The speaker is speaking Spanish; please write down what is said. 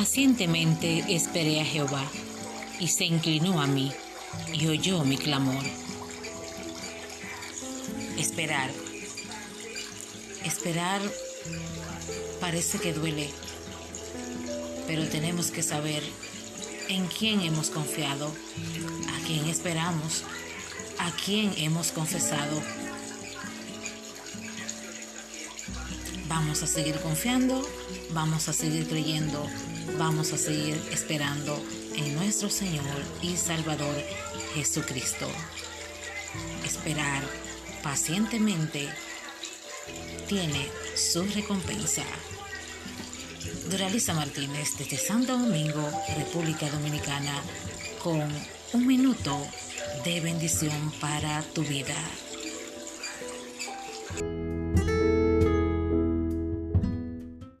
Pacientemente esperé a Jehová, y se inclinó a mí, y oyó mi clamor. Esperar. Esperar parece que duele, pero tenemos que saber en quién hemos confiado, a quién esperamos, a quién hemos confesado. Vamos a seguir confiando, vamos a seguir creyendo, vamos a seguir esperando en nuestro Señor y Salvador Jesucristo. Esperar pacientemente tiene su recompensa. Doralisa Martínez desde Santo Domingo, República Dominicana, con un minuto de bendición para tu vida.